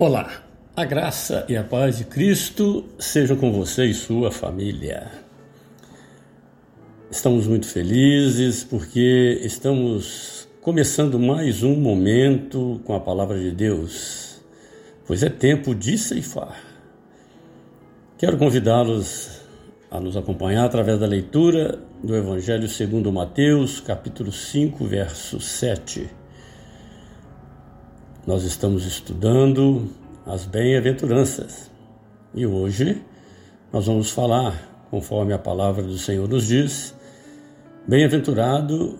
Olá, a graça e a paz de Cristo sejam com você e sua família. Estamos muito felizes porque estamos começando mais um momento com a palavra de Deus, pois é tempo de ceifar. Quero convidá-los a nos acompanhar através da leitura do Evangelho segundo Mateus, capítulo 5, verso 7 nós estamos estudando as bem-aventuranças e hoje nós vamos falar, conforme a palavra do Senhor nos diz, bem-aventurados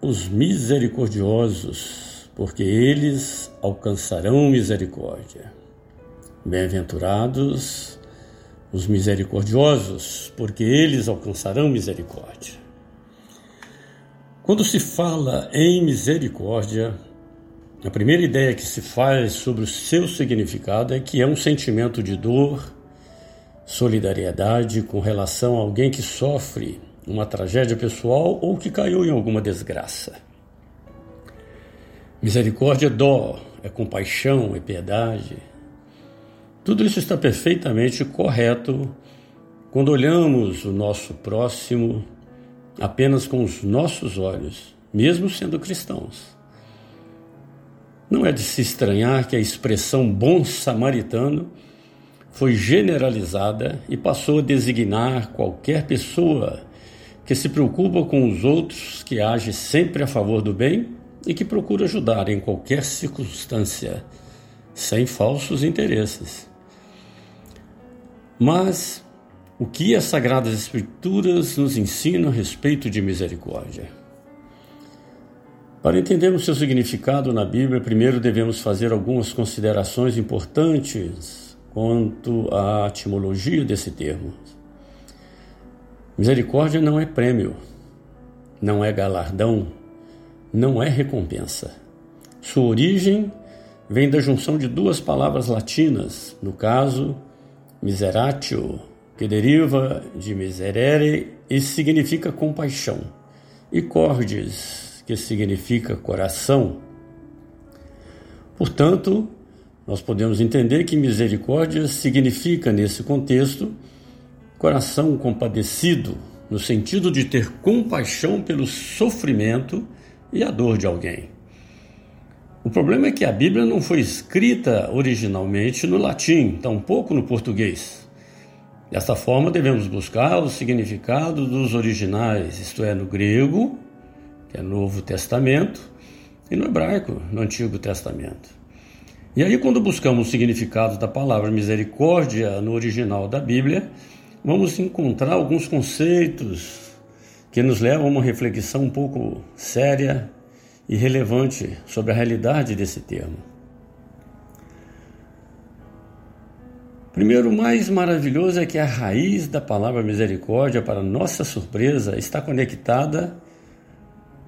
os misericordiosos, porque eles alcançarão misericórdia. Bem-aventurados os misericordiosos, porque eles alcançarão misericórdia. Quando se fala em misericórdia, a primeira ideia que se faz sobre o seu significado é que é um sentimento de dor, solidariedade com relação a alguém que sofre uma tragédia pessoal ou que caiu em alguma desgraça. Misericórdia é dó, é compaixão, é piedade. Tudo isso está perfeitamente correto quando olhamos o nosso próximo apenas com os nossos olhos, mesmo sendo cristãos. Não é de se estranhar que a expressão bom samaritano foi generalizada e passou a designar qualquer pessoa que se preocupa com os outros, que age sempre a favor do bem e que procura ajudar em qualquer circunstância, sem falsos interesses. Mas o que as Sagradas Escrituras nos ensinam a respeito de misericórdia? Para entendermos seu significado na Bíblia, primeiro devemos fazer algumas considerações importantes quanto à etimologia desse termo. Misericórdia não é prêmio, não é galardão, não é recompensa. Sua origem vem da junção de duas palavras latinas, no caso, miseratio, que deriva de miserere e significa compaixão, e cordis, que significa coração. Portanto, nós podemos entender que misericórdia significa, nesse contexto, coração compadecido, no sentido de ter compaixão pelo sofrimento e a dor de alguém. O problema é que a Bíblia não foi escrita originalmente no latim, tampouco no português. Dessa forma, devemos buscar o significado dos originais, isto é, no grego que é Novo Testamento, e no hebraico, no Antigo Testamento. E aí, quando buscamos o significado da palavra misericórdia no original da Bíblia, vamos encontrar alguns conceitos que nos levam a uma reflexão um pouco séria e relevante sobre a realidade desse termo. Primeiro, o mais maravilhoso é que a raiz da palavra misericórdia, para nossa surpresa, está conectada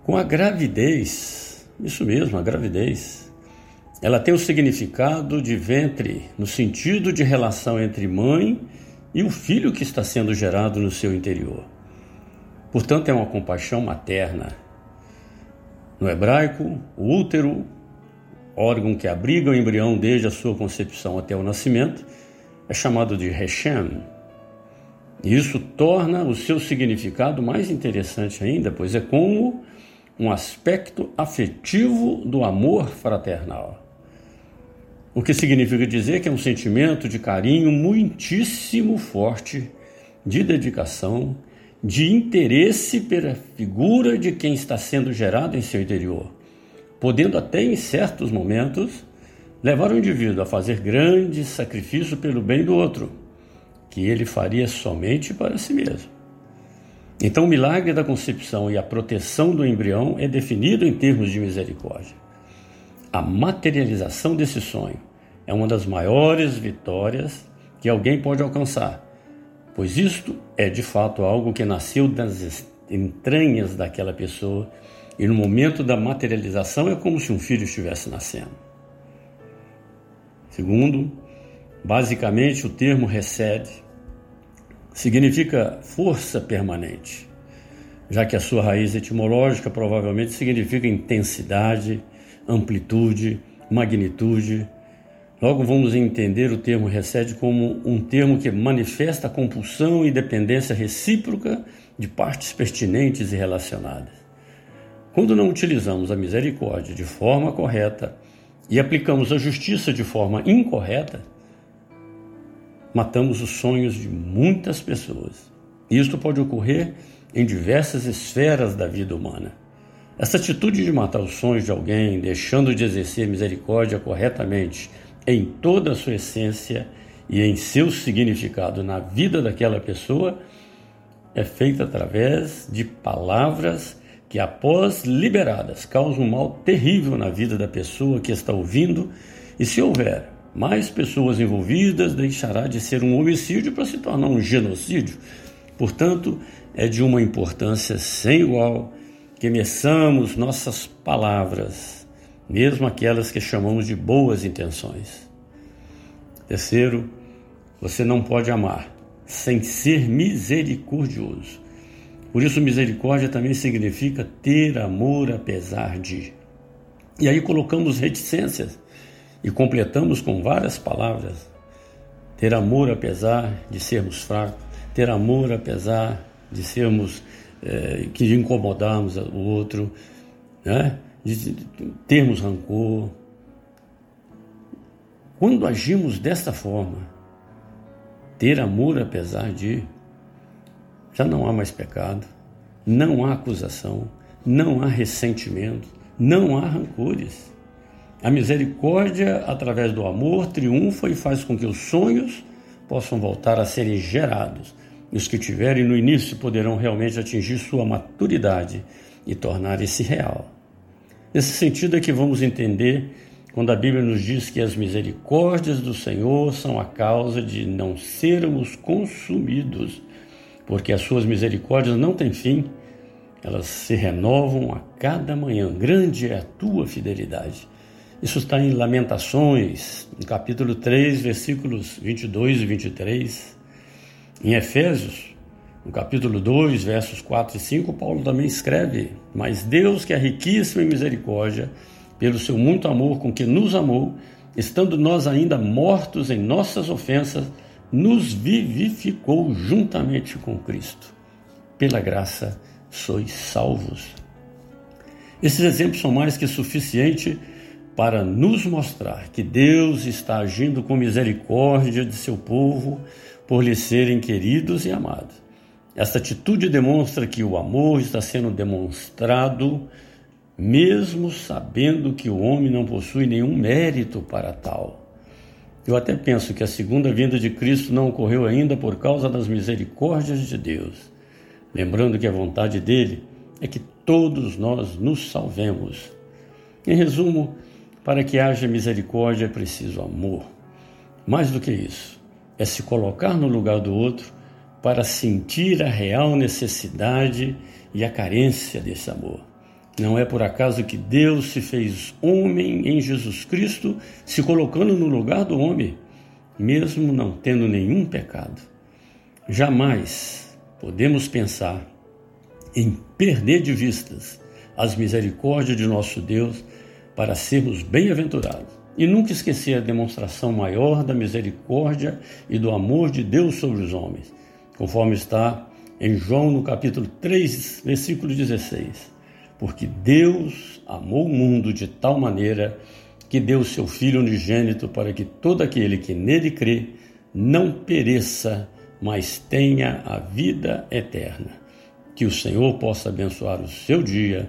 com a gravidez, isso mesmo, a gravidez. Ela tem o significado de ventre, no sentido de relação entre mãe e o filho que está sendo gerado no seu interior. Portanto, é uma compaixão materna. No hebraico, o útero, órgão que abriga o embrião desde a sua concepção até o nascimento, é chamado de Rechem. Isso torna o seu significado mais interessante ainda, pois é como um aspecto afetivo do amor fraternal. O que significa dizer que é um sentimento de carinho muitíssimo forte, de dedicação, de interesse pela figura de quem está sendo gerado em seu interior, podendo até em certos momentos levar o indivíduo a fazer grandes sacrifícios pelo bem do outro, que ele faria somente para si mesmo. Então, o milagre da concepção e a proteção do embrião é definido em termos de misericórdia. A materialização desse sonho é uma das maiores vitórias que alguém pode alcançar, pois isto é de fato algo que nasceu das entranhas daquela pessoa e no momento da materialização é como se um filho estivesse nascendo. Segundo, basicamente o termo recebe significa força permanente, já que a sua raiz etimológica provavelmente significa intensidade, amplitude, magnitude, Logo vamos entender o termo recede como um termo que manifesta a compulsão e dependência recíproca de partes pertinentes e relacionadas. Quando não utilizamos a misericórdia de forma correta e aplicamos a justiça de forma incorreta, matamos os sonhos de muitas pessoas. Isto pode ocorrer em diversas esferas da vida humana. Essa atitude de matar os sonhos de alguém, deixando de exercer misericórdia corretamente em toda a sua essência e em seu significado na vida daquela pessoa, é feita através de palavras que, após liberadas, causam um mal terrível na vida da pessoa que está ouvindo, e se houver mais pessoas envolvidas, deixará de ser um homicídio para se tornar um genocídio. Portanto, é de uma importância sem igual que meçamos nossas palavras, mesmo aquelas que chamamos de boas intenções. Terceiro, você não pode amar sem ser misericordioso. Por isso, misericórdia também significa ter amor apesar de. E aí colocamos reticências e completamos com várias palavras: ter amor apesar de sermos fracos, ter amor apesar de sermos é, que incomodarmos o outro, né? de termos rancor. Quando agimos desta forma, ter amor apesar de, já não há mais pecado, não há acusação, não há ressentimento, não há rancores. A misericórdia, através do amor, triunfa e faz com que os sonhos possam voltar a serem gerados os que tiverem no início poderão realmente atingir sua maturidade e tornar-se real. Nesse sentido é que vamos entender quando a Bíblia nos diz que as misericórdias do Senhor são a causa de não sermos consumidos, porque as suas misericórdias não têm fim, elas se renovam a cada manhã. Grande é a tua fidelidade. Isso está em Lamentações, no capítulo 3, versículos 22 e 23. Em Efésios, no capítulo 2, versos 4 e 5, Paulo também escreve: Mas Deus, que é riquíssimo em misericórdia, pelo seu muito amor com que nos amou, estando nós ainda mortos em nossas ofensas, nos vivificou juntamente com Cristo. Pela graça sois salvos. Esses exemplos são mais que suficientes para nos mostrar que Deus está agindo com misericórdia de seu povo por lhe serem queridos e amados. Esta atitude demonstra que o amor está sendo demonstrado mesmo sabendo que o homem não possui nenhum mérito para tal. Eu até penso que a segunda vinda de Cristo não ocorreu ainda por causa das misericórdias de Deus. Lembrando que a vontade dele é que todos nós nos salvemos. Em resumo, para que haja misericórdia é preciso amor. Mais do que isso, é se colocar no lugar do outro para sentir a real necessidade e a carência desse amor. Não é por acaso que Deus se fez homem em Jesus Cristo, se colocando no lugar do homem, mesmo não tendo nenhum pecado. Jamais podemos pensar em perder de vistas as misericórdias de nosso Deus para sermos bem-aventurados e nunca esquecer a demonstração maior da misericórdia e do amor de Deus sobre os homens, conforme está em João no capítulo 3, versículo 16. Porque Deus amou o mundo de tal maneira que deu seu Filho unigênito para que todo aquele que nele crê não pereça, mas tenha a vida eterna. Que o Senhor possa abençoar o seu dia,